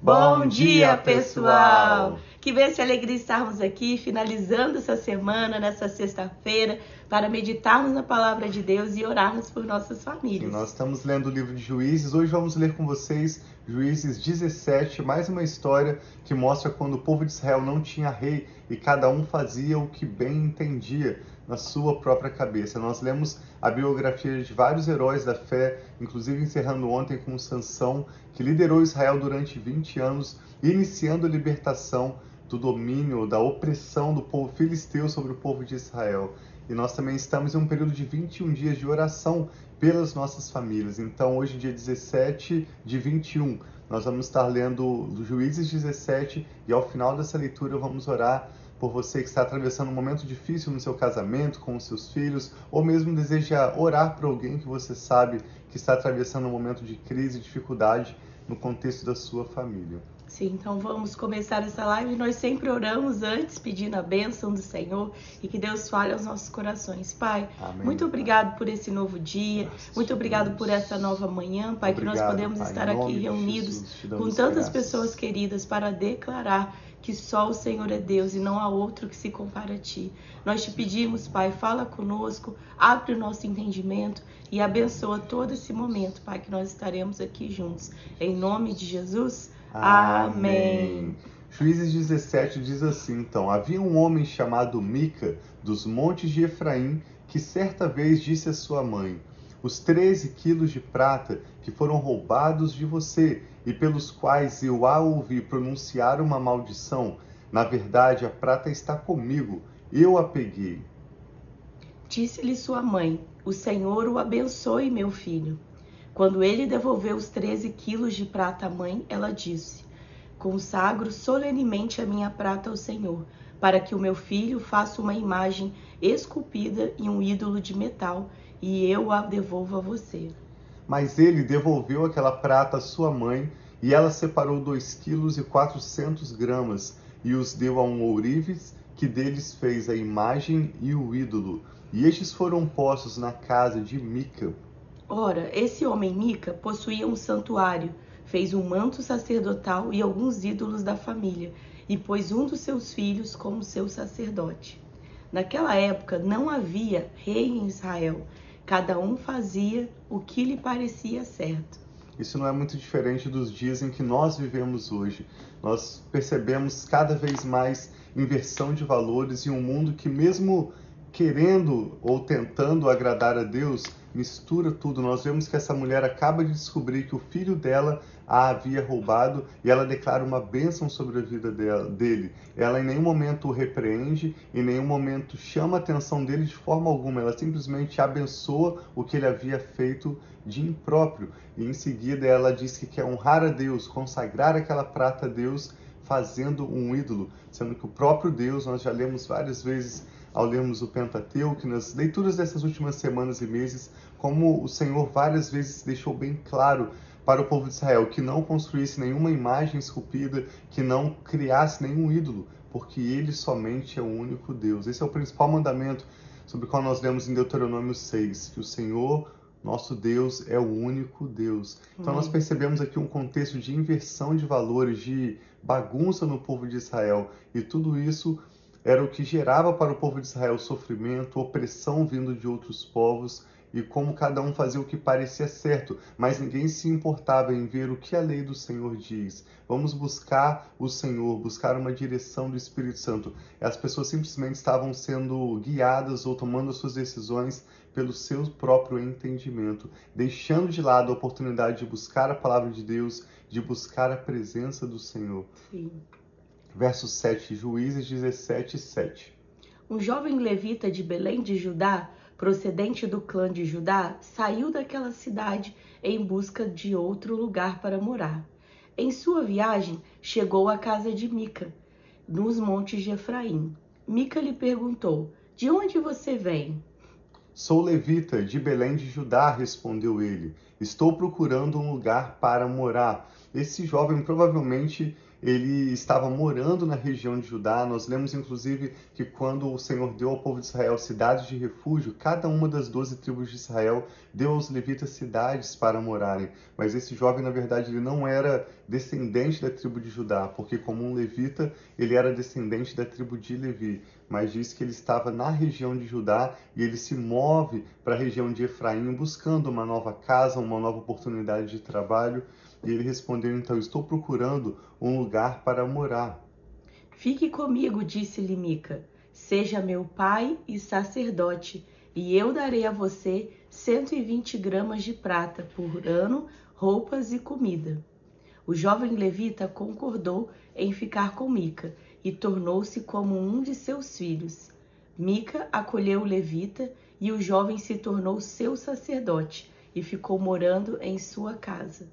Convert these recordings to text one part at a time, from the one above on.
Bom dia, pessoal! Que bênção e alegria estarmos aqui, finalizando essa semana, nessa sexta-feira, para meditarmos na palavra de Deus e orarmos por nossas famílias. E nós estamos lendo o livro de Juízes. Hoje vamos ler com vocês Juízes 17, mais uma história que mostra quando o povo de Israel não tinha rei e cada um fazia o que bem entendia na sua própria cabeça. Nós lemos a biografia de vários heróis da fé, inclusive encerrando ontem com Sansão, que liderou Israel durante 20 anos, iniciando a libertação do domínio, da opressão do povo filisteu sobre o povo de Israel. E nós também estamos em um período de 21 dias de oração pelas nossas famílias. Então, hoje, dia 17 de 21, nós vamos estar lendo Juízes 17 e ao final dessa leitura vamos orar por você que está atravessando um momento difícil no seu casamento, com os seus filhos, ou mesmo deseja orar por alguém que você sabe que está atravessando um momento de crise dificuldade no contexto da sua família. Sim, então vamos começar essa live. Nós sempre oramos antes, pedindo a bênção do Senhor e que Deus fale aos nossos corações. Pai, Amém. muito obrigado por esse novo dia, Graças muito obrigado por essa nova manhã, Pai, obrigado, que nós podemos pai, estar aqui reunidos Jesus, com tantas graças. pessoas queridas para declarar que só o Senhor é Deus e não há outro que se compara a ti. Nós te pedimos, Pai, fala conosco, abre o nosso entendimento e abençoa todo esse momento, Pai, que nós estaremos aqui juntos. Em nome de Jesus. Amém. Juízes 17 diz assim: então, havia um homem chamado Mica, dos montes de Efraim, que certa vez disse à sua mãe: Os 13 quilos de prata que foram roubados de você e pelos quais eu a ouvi pronunciar uma maldição, na verdade a prata está comigo, eu a peguei. Disse-lhe sua mãe: O Senhor o abençoe, meu filho. Quando ele devolveu os 13 quilos de prata à mãe, ela disse: Consagro solenemente a minha prata ao Senhor, para que o meu filho faça uma imagem esculpida e um ídolo de metal, e eu a devolvo a você. Mas ele devolveu aquela prata à sua mãe, e ela separou dois quilos e quatrocentos gramas, e os deu a um ourives, que deles fez a imagem e o ídolo. E estes foram postos na casa de Mica, Ora, esse homem Mica possuía um santuário, fez um manto sacerdotal e alguns ídolos da família, e pôs um dos seus filhos como seu sacerdote. Naquela época não havia rei em Israel, cada um fazia o que lhe parecia certo. Isso não é muito diferente dos dias em que nós vivemos hoje. Nós percebemos cada vez mais inversão de valores e um mundo que, mesmo querendo ou tentando agradar a Deus, mistura tudo. Nós vemos que essa mulher acaba de descobrir que o filho dela a havia roubado e ela declara uma bênção sobre a vida dele. Ela em nenhum momento o repreende, em nenhum momento chama a atenção dele de forma alguma. Ela simplesmente abençoa o que ele havia feito de impróprio. E em seguida ela diz que quer honrar a Deus, consagrar aquela prata a Deus, fazendo um ídolo, sendo que o próprio Deus, nós já lemos várias vezes ao lermos o Pentateuco, nas leituras dessas últimas semanas e meses, como o Senhor várias vezes deixou bem claro para o povo de Israel que não construísse nenhuma imagem esculpida, que não criasse nenhum ídolo, porque ele somente é o único Deus. Esse é o principal mandamento sobre o qual nós lemos em Deuteronômio 6, que o Senhor, nosso Deus, é o único Deus. Então nós percebemos aqui um contexto de inversão de valores, de bagunça no povo de Israel, e tudo isso era o que gerava para o povo de Israel sofrimento, opressão vindo de outros povos e como cada um fazia o que parecia certo, mas ninguém se importava em ver o que a lei do Senhor diz. Vamos buscar o Senhor, buscar uma direção do Espírito Santo. As pessoas simplesmente estavam sendo guiadas ou tomando suas decisões pelo seu próprio entendimento, deixando de lado a oportunidade de buscar a palavra de Deus, de buscar a presença do Senhor. Sim. Verso 7, Juízes 17, 7. Um jovem levita de Belém de Judá procedente do clã de Judá, saiu daquela cidade em busca de outro lugar para morar. Em sua viagem, chegou à casa de Mica, nos montes de Efraim. Mica lhe perguntou: De onde você vem? Sou levita de Belém de Judá, respondeu ele. Estou procurando um lugar para morar. Esse jovem provavelmente ele estava morando na região de Judá. Nós lemos inclusive que quando o Senhor deu ao povo de Israel cidades de refúgio, cada uma das doze tribos de Israel deu aos levitas cidades para morarem. Mas esse jovem, na verdade, ele não era descendente da tribo de Judá, porque como um levita, ele era descendente da tribo de Levi. Mas diz que ele estava na região de Judá e ele se move para a região de Efraim buscando uma nova casa, uma nova oportunidade de trabalho. E ele respondeu: Então, estou procurando um lugar para morar. Fique comigo, disse-lhe Mica. Seja meu pai e sacerdote, e eu darei a você 120 gramas de prata por ano, roupas e comida. O jovem levita concordou em ficar com Mica e tornou-se como um de seus filhos. Mica acolheu o levita e o jovem se tornou seu sacerdote e ficou morando em sua casa.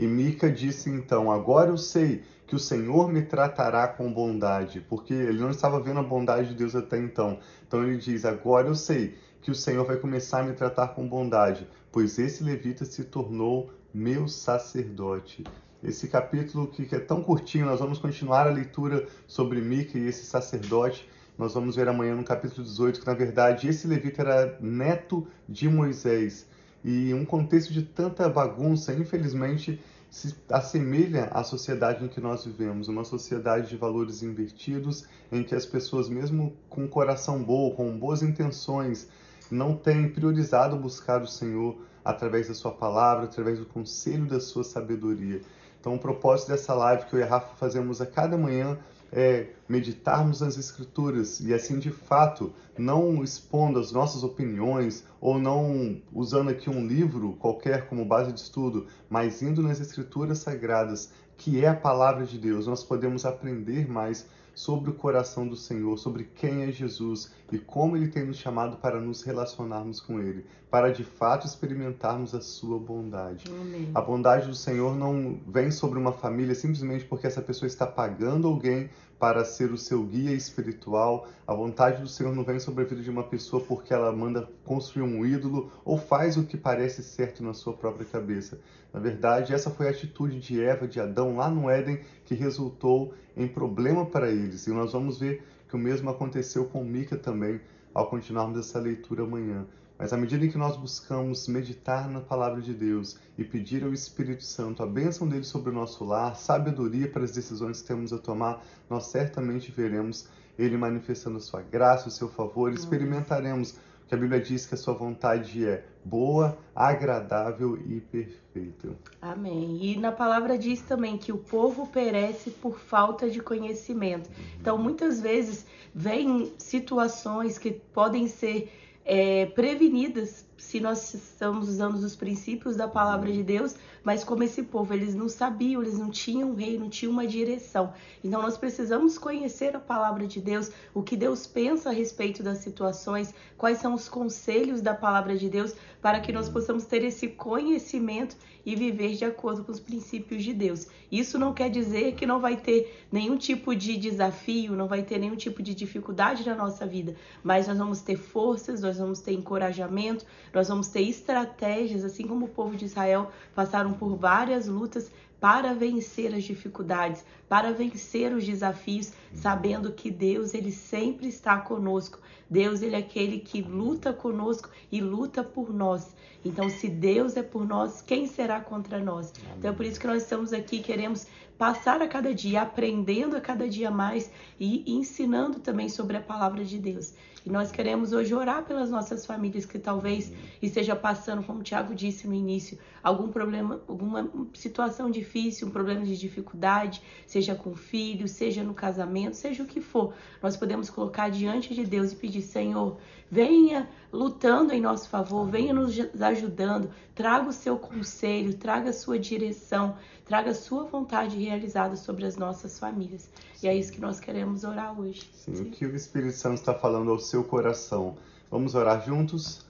E Mica disse então: Agora eu sei que o Senhor me tratará com bondade, porque ele não estava vendo a bondade de Deus até então. Então ele diz: Agora eu sei que o Senhor vai começar a me tratar com bondade, pois esse levita se tornou meu sacerdote. Esse capítulo que é tão curtinho, nós vamos continuar a leitura sobre Mica e esse sacerdote. Nós vamos ver amanhã no capítulo 18 que, na verdade, esse levita era neto de Moisés. E um contexto de tanta bagunça, infelizmente, se assemelha à sociedade em que nós vivemos, uma sociedade de valores invertidos, em que as pessoas, mesmo com coração bom, com boas intenções, não têm priorizado buscar o Senhor através da sua palavra, através do conselho da sua sabedoria. Então, o propósito dessa live que eu e a Rafa fazemos a cada manhã é meditarmos nas Escrituras e assim de fato não expondo as nossas opiniões ou não usando aqui um livro qualquer como base de estudo, mas indo nas Escrituras sagradas, que é a palavra de Deus, nós podemos aprender mais sobre o coração do Senhor, sobre quem é Jesus e como ele tem nos chamado para nos relacionarmos com ele, para de fato experimentarmos a sua bondade. Amém. A bondade do Senhor não vem sobre uma família simplesmente porque essa pessoa está pagando alguém para ser o seu guia espiritual. A vontade do Senhor não vem sobre a vida de uma pessoa porque ela manda construir um ídolo ou faz o que parece certo na sua própria cabeça. Na verdade, essa foi a atitude de Eva, de Adão lá no Éden, que resultou em problema para eles. E nós vamos ver que o mesmo aconteceu com Mica também, ao continuarmos essa leitura amanhã. Mas à medida que nós buscamos meditar na palavra de Deus e pedir ao Espírito Santo a bênção dele sobre o nosso lar, sabedoria para as decisões que temos a tomar, nós certamente veremos ele manifestando a sua graça, o seu favor, experimentaremos que a Bíblia diz que a sua vontade é boa, agradável e perfeita. Amém. E na palavra diz também que o povo perece por falta de conhecimento. Então, muitas vezes, vem situações que podem ser é, prevenidas se nós estamos usando os princípios da palavra de Deus, mas como esse povo, eles não sabiam, eles não tinham um rei, não tinham uma direção. Então nós precisamos conhecer a palavra de Deus, o que Deus pensa a respeito das situações, quais são os conselhos da palavra de Deus, para que nós possamos ter esse conhecimento e viver de acordo com os princípios de Deus. Isso não quer dizer que não vai ter nenhum tipo de desafio, não vai ter nenhum tipo de dificuldade na nossa vida, mas nós vamos ter forças, nós vamos ter encorajamento, nós vamos ter estratégias, assim como o povo de Israel passaram por várias lutas para vencer as dificuldades, para vencer os desafios, sabendo que Deus ele sempre está conosco. Deus ele é aquele que luta conosco e luta por nós. Então, se Deus é por nós, quem será contra nós? Então, é por isso que nós estamos aqui, queremos passar a cada dia, aprendendo a cada dia mais e ensinando também sobre a palavra de Deus. E nós queremos hoje orar pelas nossas famílias que talvez esteja passando, como o Tiago disse no início, algum problema, alguma situação difícil, um problema de dificuldade, seja com filho, seja no casamento, seja o que for. Nós podemos colocar diante de Deus e pedir, Senhor, venha lutando em nosso favor, venha nos ajudando, traga o seu conselho, traga a sua direção, traga a sua vontade realizada sobre as nossas famílias. E é isso que nós queremos orar hoje. Sim, Sim. o que o Espírito Santo está falando ao seu coração. Vamos orar juntos?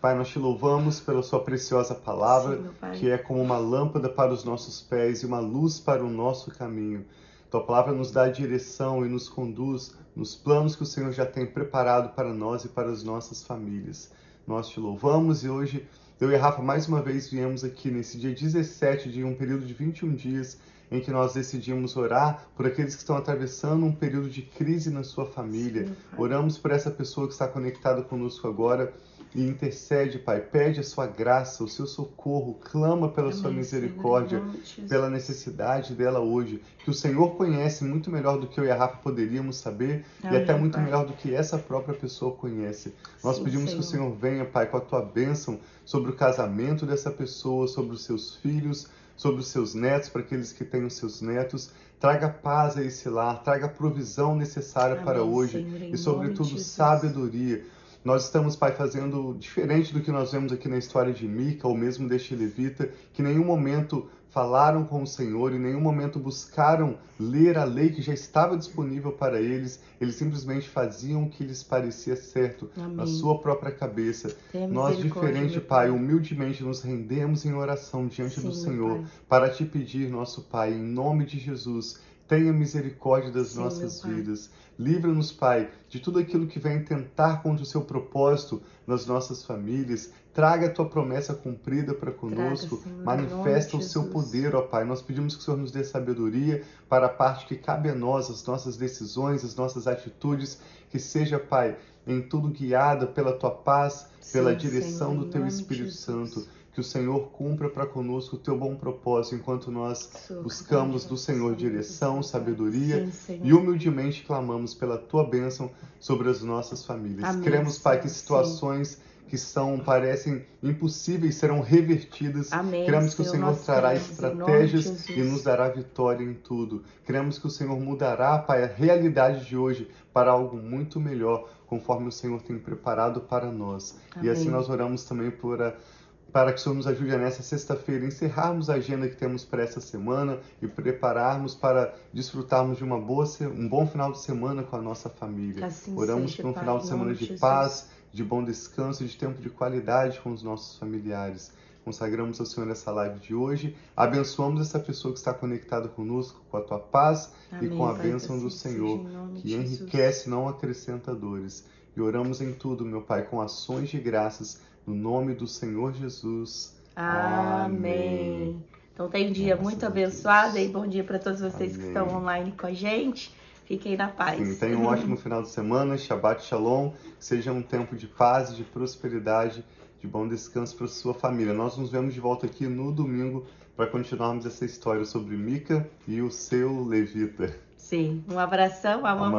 Pai, nós te louvamos pela sua preciosa palavra, Sim, que é como uma lâmpada para os nossos pés e uma luz para o nosso caminho. Tua palavra nos dá direção e nos conduz nos planos que o Senhor já tem preparado para nós e para as nossas famílias. Nós te louvamos e hoje Eu e a Rafa mais uma vez viemos aqui nesse dia 17 de um período de 21 dias em que nós decidimos orar por aqueles que estão atravessando um período de crise na sua família. Sim, Oramos por essa pessoa que está conectada conosco agora e intercede, Pai. Pede a sua graça, o seu socorro, clama pela Amém, sua misericórdia, Senhor, pela necessidade dela hoje, que o Senhor conhece muito melhor do que eu e a Rafa poderíamos saber Amém, e até muito Pai. melhor do que essa própria pessoa conhece. Nós Sim, pedimos Senhor. que o Senhor venha, Pai, com a tua bênção sobre o casamento dessa pessoa, sobre os seus filhos, sobre os seus netos, para aqueles que têm os seus netos. Traga paz a esse lar, traga provisão necessária Amém, para hoje Senhor, e, sobretudo, sabedoria nós estamos, Pai, fazendo diferente do que nós vemos aqui na história de Mica, ou mesmo deste levita, que em nenhum momento falaram com o Senhor, em nenhum momento buscaram ler a lei que já estava disponível para eles, eles simplesmente faziam o que lhes parecia certo Amém. na sua própria cabeça. Nós, diferente, Pai, humildemente nos rendemos em oração diante Sim, do Senhor para te pedir, nosso Pai, em nome de Jesus, tenha misericórdia das Sim, nossas vidas. Livra-nos, Pai, de tudo aquilo que vem tentar contra o seu propósito nas nossas famílias. Traga a tua promessa cumprida para conosco. Traga, Senhor, Manifesta o seu poder, ó Pai. Nós pedimos que o Senhor nos dê sabedoria para a parte que cabe a nós, as nossas decisões, as nossas atitudes. Que seja, Pai, em tudo guiada pela tua paz, pela Sim, direção Senhor, do teu Espírito Santo que o Senhor cumpra para conosco o teu bom propósito, enquanto nós buscamos do Senhor direção, sabedoria e humildemente clamamos pela tua bênção sobre as nossas famílias. Amém, Queremos, Pai, que situações que são parecem impossíveis serão revertidas. Amém, Queremos que o Senhor trará estratégias e nos dará vitória em tudo. Queremos que o Senhor mudará, Pai, a realidade de hoje para algo muito melhor, conforme o Senhor tem preparado para nós. Amém. E assim nós oramos também por a para que o Senhor nos ajude nessa sexta-feira encerrarmos a agenda que temos para essa semana e prepararmos para desfrutarmos de uma boa, um bom final de semana com a nossa família. Assim Oramos seja, por um Pai, final de semana de Jesus. paz, de bom descanso, de tempo de qualidade com os nossos familiares. Consagramos ao Senhor essa live de hoje. Abençoamos essa pessoa que está conectada conosco com a tua paz Amém, e com a Pai, bênção assim do Senhor, que enriquece, não acrescenta dores. E oramos em tudo, meu Pai, com ações de graças no nome do Senhor Jesus. Amém. Então tem um dia muito abençoado e bom dia para todos vocês Amém. que estão online com a gente. Fiquem na paz. Sim, tenham um ótimo final de semana. Shabbat Shalom. Seja um tempo de paz, de prosperidade, de bom descanso para sua família. Nós nos vemos de volta aqui no domingo para continuarmos essa história sobre Mica e o seu levita. Sim, um abração, amamos. amamos.